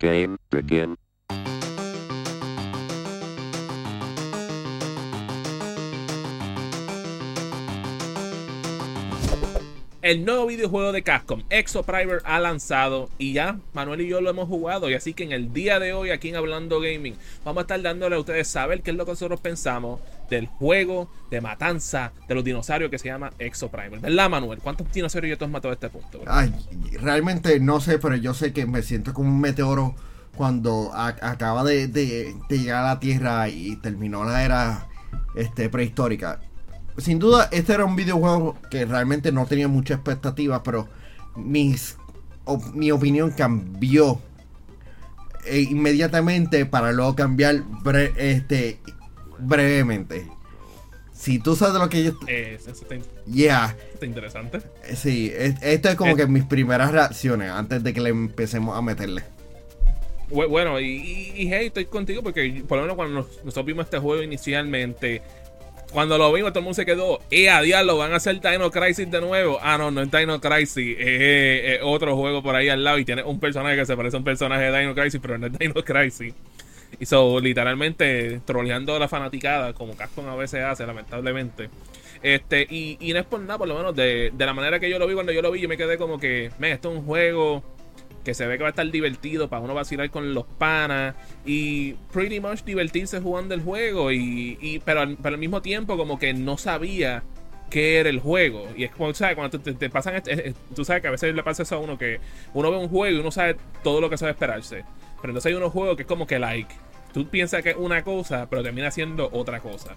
Game begin. El nuevo videojuego de Capcom, Exoprimer, ha lanzado y ya Manuel y yo lo hemos jugado. Y así que en el día de hoy, aquí en Hablando Gaming, vamos a estar dándole a ustedes saber qué es lo que nosotros pensamos del juego de matanza de los dinosaurios que se llama Exoprimer. ¿Verdad, Manuel? ¿Cuántos dinosaurios ya tú has matado a este punto? Ay, realmente no sé, pero yo sé que me siento como un meteoro cuando a- acaba de, llegar a la Tierra y terminó la era este, prehistórica. Sin duda, este era un videojuego que realmente no tenía mucha expectativa, pero mis, mi opinión cambió eh, inmediatamente para luego cambiar este, brevemente. Si tú sabes de lo que yo... Eh, eso está, Yeah, está interesante. sí, es- esto es como Eh. que mis primeras reacciones antes de que le empecemos a meterle. Bu- Bueno, y, y- y, hey, estoy contigo porque por lo menos cuando nos- nosotros vimos este juego inicialmente, cuando lo vimos todo el mundo se quedó, eh, a diablo, van a hacer Dino Crisis de nuevo. Ah, no, no es Dino Crisis, es, es otro juego por ahí al lado y tiene un personaje que se parece a un personaje de Dino Crisis, pero no es Dino Crisis. Y so, literalmente, troleando a la fanaticada, como Capcom a veces hace, lamentablemente. Este, y, y no es por nada, por lo menos, de, de la manera que yo lo vi, cuando yo lo vi, yo me quedé como que, me, esto es un juego que se ve que va a estar divertido para uno vacilar con los panas y pretty much divertirse jugando el juego y, y- pero, al, pero al mismo tiempo como que no sabía qué era el juego y es como sabes cuando te, te- pasan eh, eh, tú sabes que a veces le pasa eso a uno que uno ve un juego y uno sabe todo lo que sabe esperarse pero entonces hay unos juegos que es como que like tú piensas que es una cosa pero termina siendo otra cosa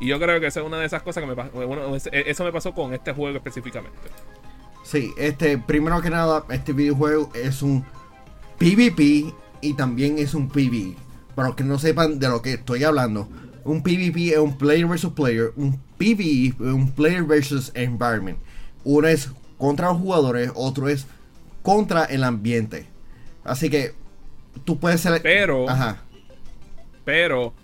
y yo creo que esa es una de esas cosas que me pasó bueno, es- eso me pasó con este juego específicamente Sí, este, primero que nada, este videojuego es un PvP y también es un PvE. Para los que no sepan de lo que estoy hablando, un PvP es un player versus player, un PvE es un player versus environment. Uno es contra los jugadores, otro es contra el ambiente. Así que tú puedes ser. Pero- Ajá. Pero,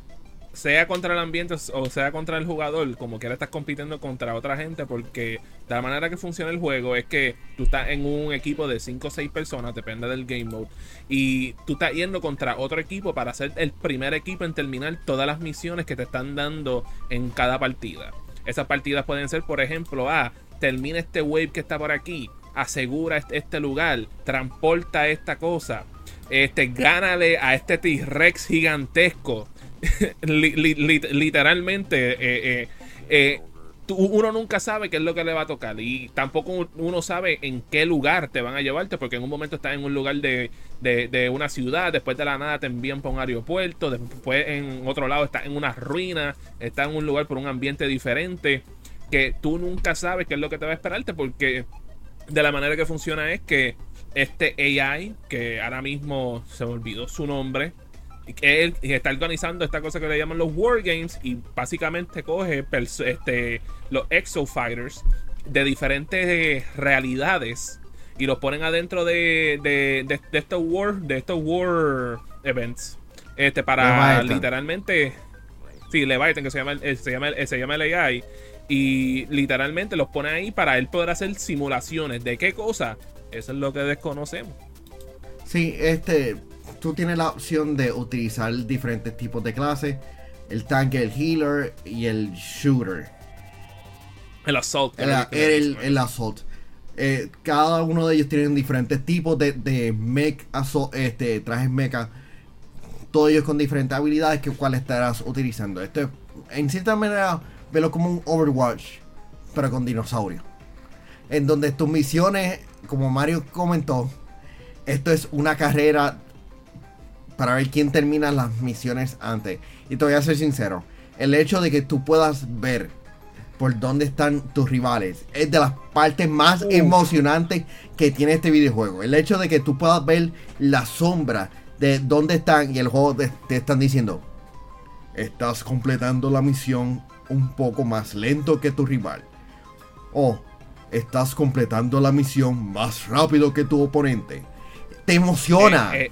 sea contra el ambiente o sea contra el jugador, como quiera estás compitiendo contra otra gente, porque de la manera que funciona el juego es que tú estás en un equipo de 5 o 6 personas, depende del game mode, y tú estás yendo contra otro equipo para ser el primer equipo en terminar todas las misiones que te están dando en cada partida. Esas partidas pueden ser, por ejemplo, ah, termina este wave que está por aquí, asegura este, este lugar, transporta esta cosa, este, gánale a este T-Rex gigantesco. Li- li- li- literalmente, eh, eh, eh, tú- uno nunca sabe qué es lo que le va a tocar. Y tampoco uno sabe en qué lugar te van a llevarte, porque en un momento estás en un lugar de, de- una ciudad, después de la nada te envían para un aeropuerto, después en otro lado estás en una ruina, estás en un lugar por un ambiente diferente, que tú nunca sabes qué es lo que te va a esperarte, porque de la manera que funciona es que este AI, que ahora mismo se me olvidó su nombre, él está organizando esta cosa que le llaman los Wargames y básicamente coge este, los Exo Fighters de diferentes eh, realidades y los ponen adentro de, de, de- de estos War, de estos War Events. Este, para literalmente. Sí, Leviathan, que se llama, el- se llama, el- se llama el AI. Y literalmente los pone ahí para él poder hacer simulaciones. ¿De qué cosa? Eso es lo que desconocemos. Sí, este, tú tienes la opción de utilizar diferentes tipos de clases. El tanque, el healer y el shooter. El assault. El, el, el assault. Eh, cada uno de ellos tienen diferentes tipos de, de mech assault, este, trajes mecha. Todos ellos con diferentes habilidades que cuál estarás utilizando. Esto es, en cierta manera, velo como un Overwatch, pero con dinosaurios. En donde tus misiones, como Mario comentó, esto es una carrera para ver quién termina las misiones antes. Y te voy a ser sincero, el hecho de que tú puedas ver por dónde están tus rivales es de las partes más Uf. emocionantes que tiene este videojuego. El hecho de que tú puedas ver la sombra de dónde están y el juego te, te están diciendo, estás completando la misión un poco más lento que tu rival. O estás completando la misión más rápido que tu oponente. Te emociona. Eh, eh,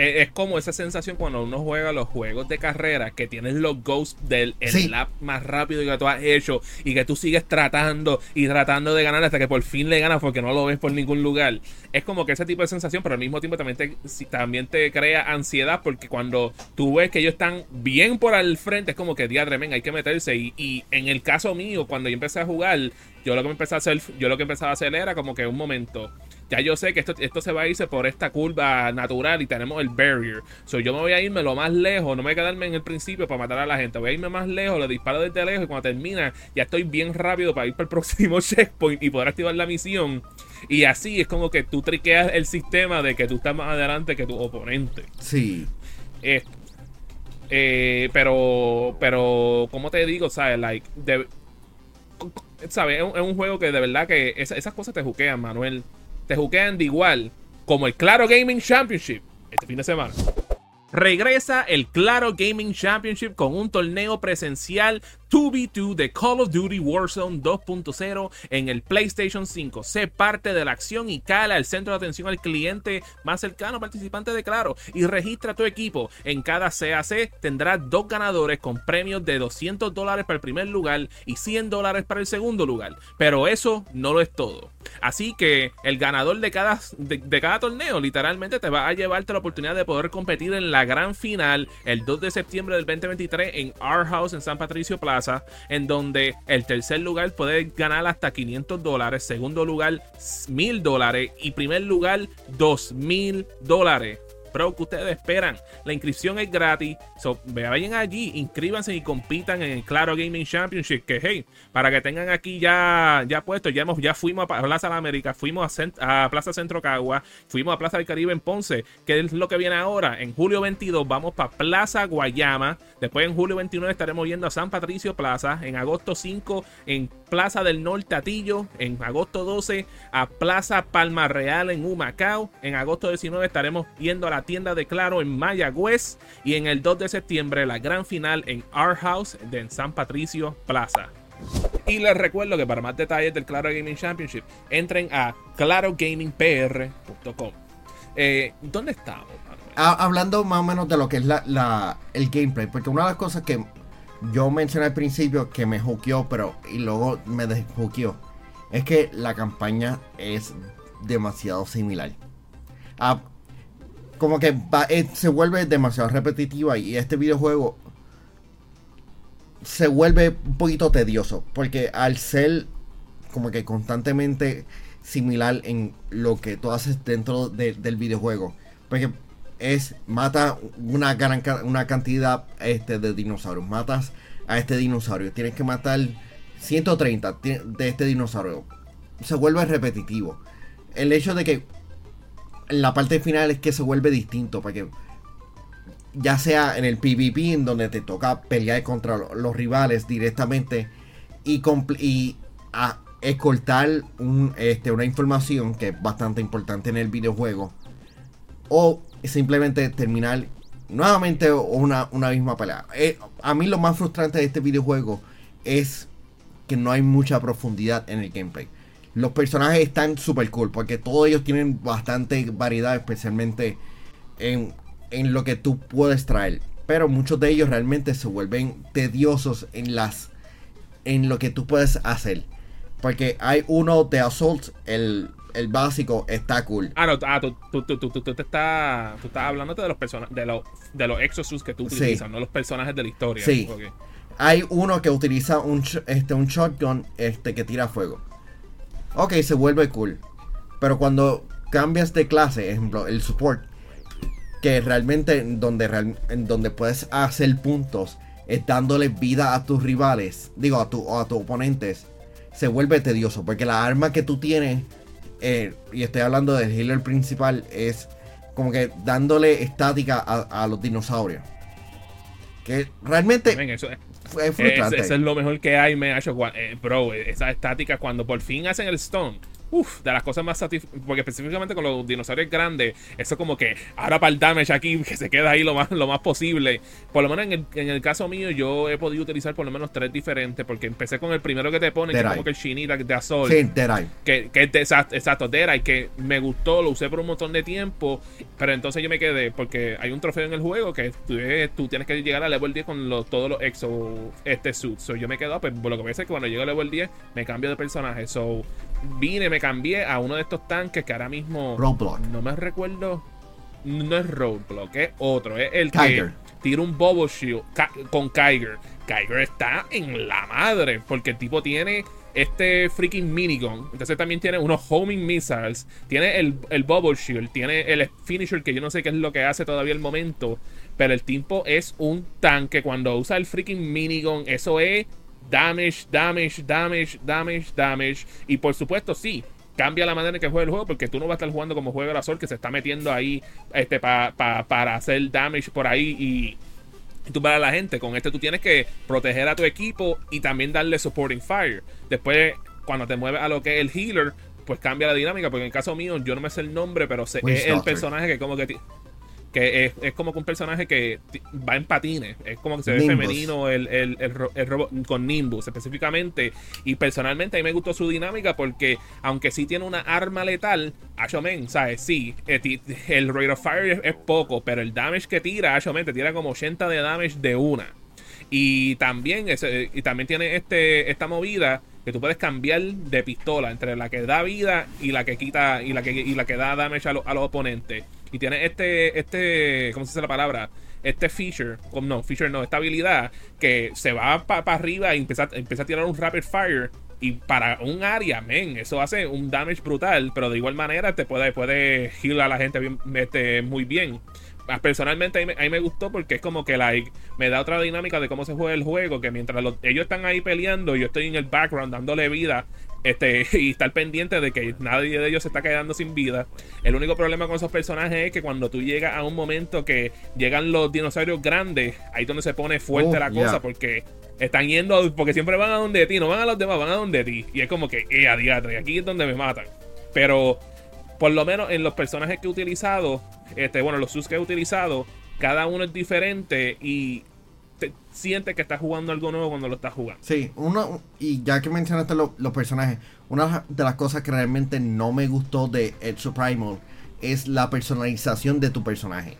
eh, es como esa sensación cuando uno juega los juegos de carrera que tienes los ghosts del lap más rápido que tú has hecho y que tú sigues tratando y tratando de ganar hasta que por fin le ganas porque no lo ves por ningún lugar. Es como que ese tipo de sensación, pero al mismo tiempo también te, también te crea ansiedad porque cuando tú ves que ellos están bien por al frente, es como que diadre, men, hay que meterse. Y, y en el caso mío, cuando yo empecé a jugar, yo lo que empecé a hacer, yo lo que empezaba a hacer era como que un momento ya yo sé que esto, esto se va a irse por esta curva natural y tenemos el barrier. So, yo me voy a irme lo más lejos, no me voy a quedarme en el principio para matar a la gente. Voy a irme más lejos, le disparo desde lejos y cuando termina ya estoy bien rápido para ir para el próximo checkpoint y poder activar la misión. Y así es como que tú triqueas el sistema de que tú estás más adelante que tu oponente. Sí. Eh, pero, pero, ¿cómo te digo? ¿Sabes? Like, ¿sabes? Es un, juego que de verdad que esas cosas te juquean, Manuel te juquean de igual como el Claro Gaming Championship este fin de semana. Regresa el Claro Gaming Championship con un torneo presencial 2v2 de Call of Duty Warzone 2.0 en el PlayStation 5. Sé parte de la acción y cala el centro de atención al cliente más cercano participante de Claro y registra tu equipo. En cada CAC tendrás dos ganadores con premios de 200 dólares para el primer lugar y 100 dólares para el segundo lugar. Pero eso no lo es todo. Así que el ganador de cada, de, cada torneo literalmente te va a llevarte la oportunidad de poder competir en la gran final el 2 de septiembre del 2023 en Our House en San Patricio Plaza en donde el tercer lugar puede ganar hasta 500 dólares, segundo lugar 1000 dólares y primer lugar 2000 dólares. Pero que ustedes esperan. La inscripción es gratis. So, vayan allí, inscríbanse y compitan en el Claro Gaming Championship. Que hey, para que tengan aquí ya, ya puesto, ya, hemos, ya fuimos a Plaza de América, fuimos a, Plaza Centro Cagua, fuimos a Plaza del Caribe en Ponce. ¿Qué es lo que viene ahora? En julio 22 vamos para Plaza Guayama. Después en julio 29 estaremos yendo a San Patricio Plaza. En agosto 5 en Plaza del Norte Atillo. En agosto 12 a Plaza Palma Real en Humacao. En agosto 19 estaremos yendo a la tienda de Claro en Mayagüez y en el 2 de septiembre la gran final en Our House de San Patricio Plaza. Y les recuerdo que para más detalles del Claro Gaming Championship entren a clarogamingpr.com. Eh, ¿Dónde estamos? hablando más o menos de lo que es la, el gameplay, porque una de las cosas que yo mencioné al principio que me hookeó, pero y luego me desjuqueó, es que la campaña es demasiado similar. A, como que eh, se vuelve demasiado repetitiva y este videojuego se vuelve un poquito tedioso porque al ser como que constantemente similar en lo que tú haces dentro del videojuego porque es mata una gran una cantidad este de dinosaurios. Matas a este dinosaurio tienes que matar 130 de este dinosaurio. Se vuelve repetitivo. El hecho de que la parte final es que se vuelve distinto, porque ya sea en el PvP, en donde te toca pelear contra los rivales directamente y, y a escoltar un, este, una información que es bastante importante en el videojuego, o simplemente terminar nuevamente una, una misma pelea. Eh, a mí lo más frustrante de este videojuego es que no hay mucha profundidad en el gameplay los personajes están super cool porque todos ellos tienen bastante variedad, especialmente en, lo que tú puedes traer. Pero muchos de ellos realmente se vuelven tediosos en las en lo que tú puedes hacer. Porque hay uno de Assault, el, básico, está cool. Ah, no, ah, tú, tú, tú, tú, tú, te estás, tú estás hablando de los personajes, de los, de los exosuits que tú utilizas, no los personajes de la historia. Sí. Hay uno que utiliza un, este, un shotgun este, que tira fuego ok, se vuelve cool. Pero cuando cambias de clase, ejemplo, el support, que realmente en donde, en donde puedes hacer puntos es dándole vida a tus rivales, digo, a, tu, a tus oponentes, se vuelve tedioso. Porque la arma que tú tienes, eh, y estoy hablando del healer principal, es como que dándole estática a, los dinosaurios. Que realmente... Fue frustrante. Eso es lo mejor que hay, me ha hecho. Eh, bro, esa estática cuando por fin hacen el stone. Uf, de las cosas más satisfactorias. Porque específicamente con los dinosaurios grandes, eso como que ahora para el damage aquí, que se queda ahí lo más, lo más posible. Por lo menos en el, en el caso mío, yo he podido utilizar por lo menos tres diferentes. Porque empecé con el primero que te pone, que es como que el Shinita de Azul. Sí, Eye. Que, que exacto, exacto, Dead Eye, que me gustó, lo usé por un montón de tiempo. Pero entonces yo me quedé, porque hay un trofeo en el juego que tú, tú tienes que llegar a level 10 con los, todos los exo este suits. So yo me quedo, pues lo que voy a hacer es que cuando llego a level 10 me cambio de personaje. So vine, me cambié a uno de estos tanques que ahora mismo. Roadblock. No me recuerdo. No es Roadblock, es otro. Es el que tira un Bubble Shield con Kyger. Kyger está en la madre. Porque el tipo tiene este freaking minigun. Entonces también tiene unos homing missiles. Tiene el, el bubble shield. Tiene el finisher que yo no sé qué es lo que hace todavía el momento. Pero el tipo es un tanque. Cuando usa el freaking minigun, eso es damage, damage, damage, damage, damage. Y por supuesto, sí, cambia la manera en que juega el juego porque tú no vas a estar jugando como juega el Azul que se está metiendo ahí este, para hacer damage por ahí y, tú para la gente. Con este tú tienes que proteger a tu equipo y también darle supporting fire. Después, cuando te mueves a lo que es el healer, pues cambia la dinámica. Porque en el caso mío, yo no me sé el nombre, pero sé, es el personaje que como que que es, es, como que un personaje que va en patines. Es como que se ve femenino el, el, el, robot con Nimbus específicamente. Y personalmente a mí me gustó su dinámica porque, aunque sí tiene una arma letal, Ashomen, ¿sabes? Sí, eh, el rate of fire es, poco, pero el damage que tira, Ashomen te tira como 80 de damage de una. Y también, y también tiene este, esta movida que tú puedes cambiar de pistola entre la que da vida y la que quita y la que, y la que da damage a, a los oponentes. Y tiene este, este, ¿cómo se dice la palabra? Este feature, no, feature no, esta habilidad que se va para arriba y empieza, empieza a tirar un rapid fire. Y para un área, men, eso hace un damage brutal, pero de igual manera te puede, puede heal a la gente bien, este, muy bien ah, personalmente a mí, me gustó porque es como que like, me da otra dinámica de cómo se juega el juego, que mientras ellos están ahí peleando, yo estoy en el background dándole vida este, y estar pendiente de que nadie de ellos se está quedando sin vida. El único problema con esos personajes es que cuando tú llegas a un momento que llegan los dinosaurios grandes, ahí es donde se pone fuerte oh, la cosa, porque están yendo, porque siempre van a donde ti, no van a los demás, van a donde ti. Y es como que, eh, a y aquí es donde me matan. Pero, por lo menos en los personajes que he utilizado, este, bueno, los sus que he utilizado, cada uno es diferente y siente que estás jugando algo nuevo cuando lo estás jugando. Sí, uno, y ya que mencionaste los personajes, una de las cosas que realmente no me gustó de Edge Primal es la personalización de tu personaje.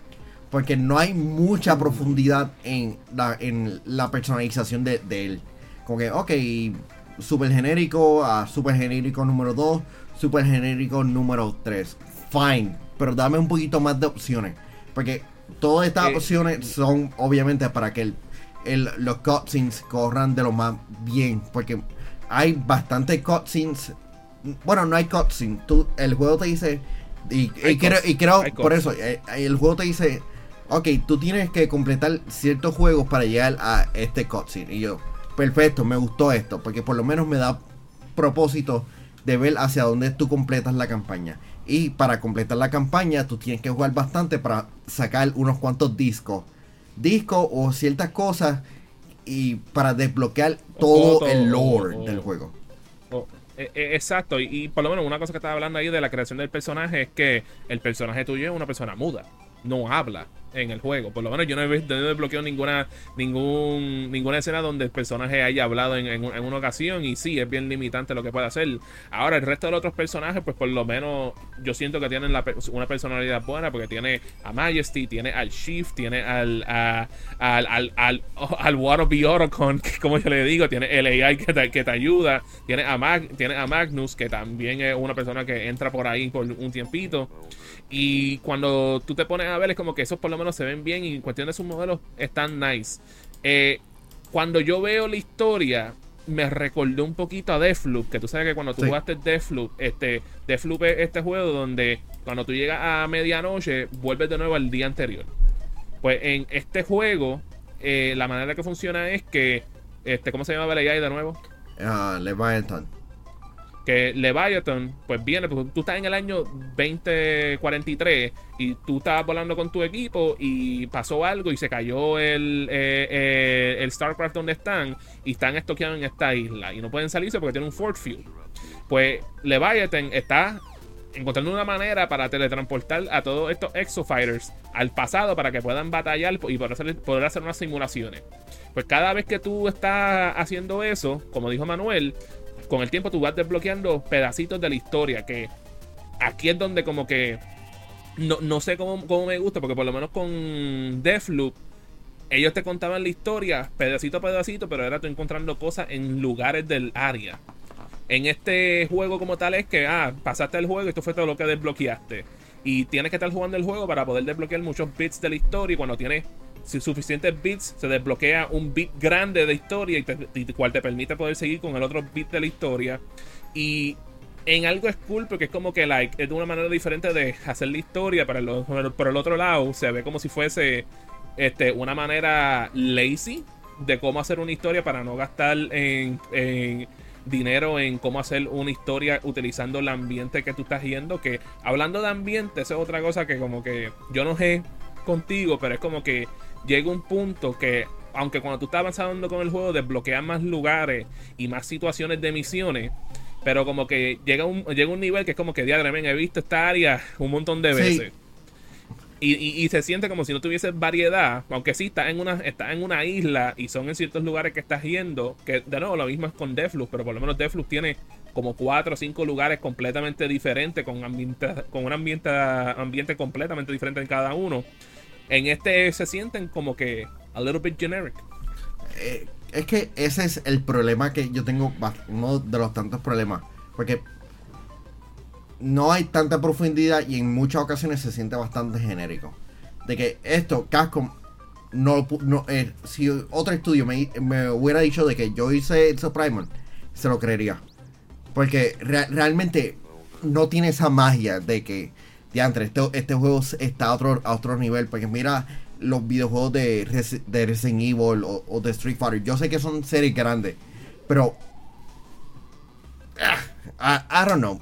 Porque no hay mucha profundidad en la, en la personalización de, él. Como que, ok, super genérico a super genérico número 2, super genérico número 3. Fine, pero dame un poquito más de opciones. Porque todas estas eh, opciones son obviamente para que el los cutscenes corran de lo más bien. Porque hay bastantes cutscenes. Bueno, no hay cutscenes. el juego te dice. Y, creo, y creo por eso, eh, el juego te dice. Ok, tú tienes que completar ciertos juegos para llegar a este cutscene. Y yo, perfecto, me gustó esto. Porque por lo menos me da propósito de ver hacia dónde tú completas la campaña. Y para completar la campaña, tú tienes que jugar bastante para sacar unos cuantos discos disco o ciertas cosas y para desbloquear todo, el lore del juego. E, e, exacto, y, por lo menos una cosa que estaba hablando ahí de la creación del personaje es que el personaje tuyo es una persona muda, no habla en el juego. Por lo menos yo no he, desbloqueado ninguna, ningún, ninguna escena donde el personaje haya hablado en, una ocasión. Y sí, es bien limitante lo que puede hacer. Ahora, el resto de los otros personajes, pues por lo menos yo siento que tienen una personalidad buena. Porque tiene a Majesty, tiene al Shift, tiene al, al, al, al, al Wannabe Orocon, que como yo le digo, tiene el AI que te, que te ayuda. Tiene a, Mag, tiene a Magnus, que también es una persona que entra por ahí por un tiempito. Y cuando tú te pones a ver, es como que esos por lo menos se ven bien y en cuestión de sus modelos están nice. Eh, cuando yo veo la historia, me recordó un poquito a Deathloop, que tú sabes que cuando tú jugaste Deathloop, este, Deathloop es este juego donde cuando tú llegas a medianoche, vuelves de nuevo al día anterior. Pues en este juego, eh, la manera que funciona es que, este, ¿cómo se llama la de nuevo? Uh, Leviathan que Leviathan, pues viene, pues tú estás en el año 2043 y tú estabas volando con tu equipo y pasó algo y se cayó el, eh, eh, el StarCraft donde están y están estoqueados en esta isla y no pueden salirse porque tienen un Fort Field. Pues Leviathan está encontrando una manera para teletransportar a todos estos Exofighters al pasado para que puedan batallar y poder hacer, poder hacer unas simulaciones. Pues cada vez que tú estás haciendo eso, como dijo Manuel, con el tiempo tú vas desbloqueando pedacitos de la historia. Que aquí es donde como que no, no sé cómo, cómo, me gusta, porque por lo menos con Deathloop, ellos te contaban la historia pedacito a pedacito, pero era tú encontrando cosas en lugares del área. En este juego como tal es que, ah, pasaste el juego y esto fue todo lo que desbloqueaste. Y tienes que estar jugando el juego para poder desbloquear muchos bits de la historia. Y cuando tienes suficientes bits, se desbloquea un bit grande de historia y, te, cual te permite poder seguir con el otro bit de la historia. Y en algo es cool porque es como que like, es de una manera diferente de hacer la historia. Pero el, por el otro lado, se ve como si fuese este, una manera lazy de cómo hacer una historia para no gastar en dinero en cómo hacer una historia utilizando el ambiente que tú estás yendo. Que hablando de ambiente, eso es otra cosa que como que yo no sé contigo, pero es como que llega un punto que, aunque cuando tú estás avanzando con el juego, desbloqueas más lugares y más situaciones de misiones. Pero como que llega un, llega un nivel que es como que, diadre, he visto esta área un montón de veces. Y, se siente como si no tuviese variedad, aunque sí está en una está en una isla y son en ciertos lugares que estás yendo, que de nuevo lo mismo es con Deflux, pero por lo menos Deflux tiene como cuatro o cinco lugares completamente diferentes con con un ambiente ambiente completamente diferente en cada uno. En este se sienten como que a little bit generic. Eh, es que ese es el problema que yo tengo, uno de los tantos problemas, porque no hay tanta profundidad y en muchas ocasiones se siente bastante genérico. De que esto, Casco no, no eh, si otro estudio me, hubiera dicho de que yo hice el Primal, se lo creería. Porque realmente no tiene esa magia de que, diantre, este, este juego está a otro, a otro nivel. Porque mira los videojuegos de, de Resident Evil o, de Street Fighter. Yo sé que son series grandes, pero... Ah, I, don't know.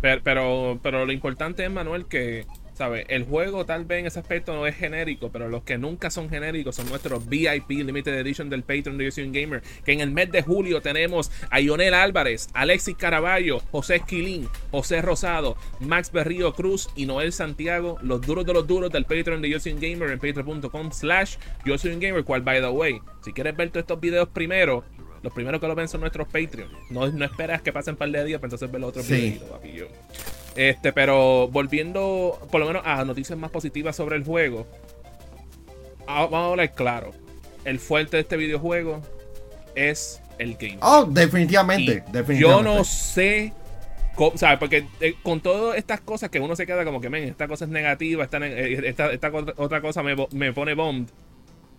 Pero, pero, lo importante es, Manuel, que, ¿sabes? El juego tal vez en ese aspecto no es genérico, pero los que nunca son genéricos son nuestros VIP Limited Edition del Patreon de Yosin Gamer. Que en el mes de julio tenemos a Ionel Álvarez, Alexis Caraballo, José Esquilín, José Rosado, Max Berrío Cruz y Noel Santiago, los duros de los duros del Patreon de Yosin Gamer en patreon.com slash Gamer, cual by the way, si quieres ver todos estos videos primero, los primeros que lo ven son nuestros Patreon. No, no esperas que pasen un par de días para entonces ver los otros videos, Este, pero volviendo por lo menos a noticias más positivas sobre el juego. Vamos a hablar claro. El fuerte de este videojuego es el game. Oh, definitivamente, definitivamente. Yo no sé ¿sabes? Porque eh, con todas estas cosas que uno se queda como que, men, esta cosa es negativa, esta, eh, esta, otra cosa me, me pone bomb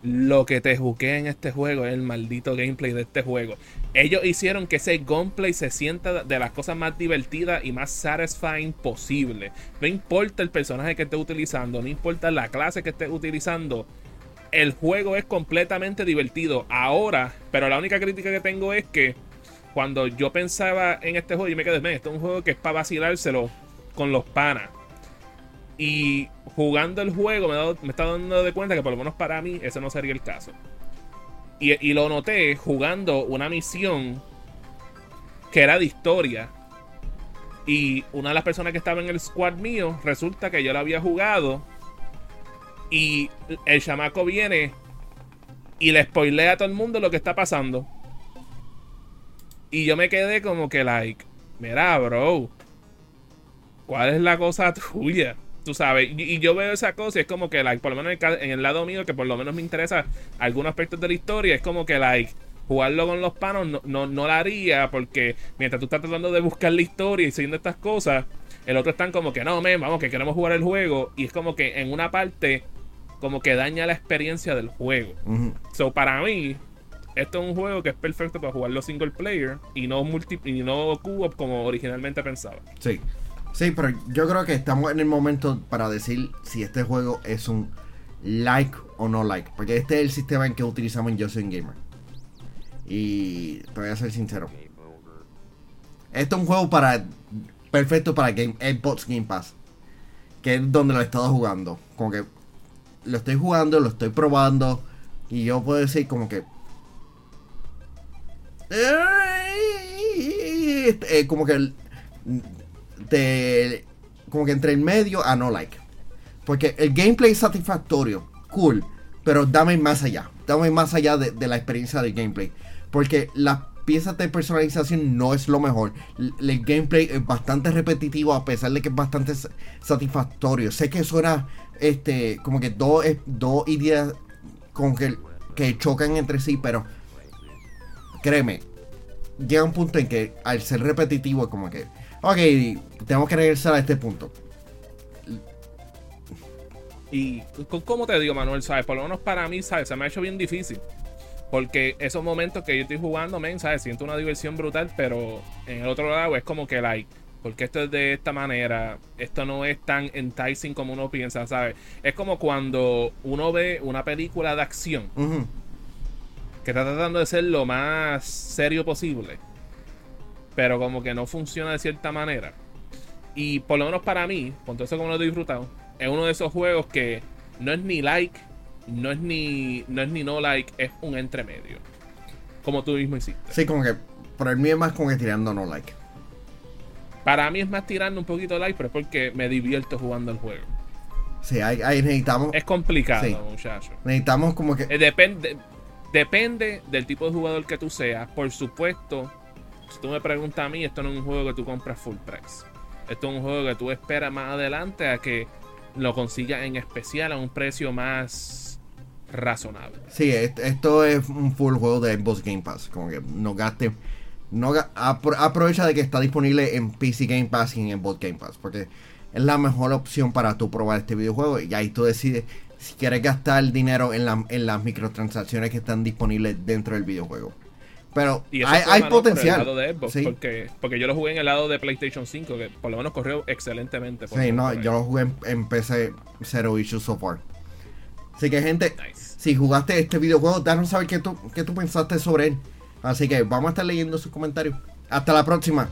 lo que te jugué en este juego es el maldito gameplay de este juego. Ellos hicieron que ese gameplay se sienta de las cosas más divertidas y más satisfying posible. No importa el personaje que estés utilizando, no importa la clase que estés utilizando. El juego es completamente divertido ahora, pero la única crítica que tengo es que cuando yo pensaba en este juego, yo me quedé, esto es un juego que es para vacilárselo con los panas. Y jugando el juego me, he me estado dando de cuenta que por lo menos para mí ese no sería el caso. Y, lo noté jugando una misión que era de historia. Y una de las personas que estaba en el squad mío, resulta que yo la había jugado. Y el chamaco viene y le spoilea a todo el mundo lo que está pasando. Y yo me quedé como que, like, mira, bro, ¿cuál es la cosa tuya? Tú sabes, y, yo veo esa cosa y es como que, like, por lo menos en el, lado mío, que por lo menos me interesa algunos aspectos de la historia, es como que, like, jugarlo con los panos no, no, no lo haría porque mientras tú estás tratando de buscar la historia y siguiendo estas cosas, el otro están como que, no, men, vamos, que queremos jugar el juego. Y es como que en una parte, como que daña la experiencia del juego. So, para mí, esto es un juego que es perfecto para jugarlo single player y no multi y no co-op como originalmente pensaba. Sí. Sí, pero yo creo que estamos en el momento para decir si este juego es un like o no like. Porque este es el sistema en que utilizamos en Yo Gamer. Y te voy a ser sincero. Este es un juego para perfecto para Game, Xbox Game Pass. Que es donde lo he estado jugando. Como que lo estoy jugando, lo estoy probando. Y yo puedo decir como que... gameplay eh, como que de como que entre el medio a no like. Porque el gameplay es satisfactorio, cool, pero dame más allá. Dame más allá de, de la experiencia del gameplay. Porque las piezas de personalización no es lo mejor. El, gameplay es bastante repetitivo a pesar de que es bastante sa- satisfactorio. Sé que suena este como que dos, ideas como que, que chocan entre sí, pero créeme, llega un punto en que al ser repetitivo como que, ok, tenemos que regresar a este punto. Y c- ¿cómo te digo, Manuel? ¿Sabes? Por lo menos para mí, ¿sabes? Se me ha hecho bien difícil. Porque esos momentos que yo estoy jugando, men, ¿sabes? Siento una diversión brutal, pero en el otro lado es como que, like, porque esto es de esta manera, esto no es tan enticing como uno piensa, ¿sabes? Es como cuando uno ve una película de acción que está tratando de ser lo más serio posible, pero como que no funciona de cierta manera. Y por lo menos para mí, con todo eso como lo he disfrutado, es uno de esos juegos que no es ni like, no es ni no es ni no like, es un entremedio. Como tú mismo hiciste. Sí, como que, por el mío es más como que tirando no like. Para mí es más tirando un poquito like, pero es porque me divierto jugando el juego. Sí, ahí, ahí necesitamos, Es complicado, Sí. muchachos. necesitamos como que, Eh, depende, depende del tipo de jugador que tú seas. Por supuesto, si tú me preguntas a mí, esto no es un juego que tú compras full price. Esto es un juego que tú esperas más adelante a que lo consigas en especial a un precio más razonable. sí, est- esto es un full juego de Xbox Game Pass, como que no gaste, no aprovecha de que está disponible en PC Game Pass y en Xbox Game Pass, porque es la mejor opción para tú probar este videojuego y ahí tú decides si quieres gastar dinero en, la- en las microtransacciones que están disponibles dentro del videojuego. Pero Y eso hay, por potencial. el lado de Xbox, Sí. porque, porque yo lo jugué en el lado de PlayStation 5, que por lo menos corrió excelentemente. por- Sí, no, yo lo jugué en, en PC Zero Issue so far. Así que, gente, Nice. si jugaste este videojuego, danos saber qué tú, qué tú pensaste sobre él. Así que vamos a estar leyendo sus comentarios. Hasta la próxima.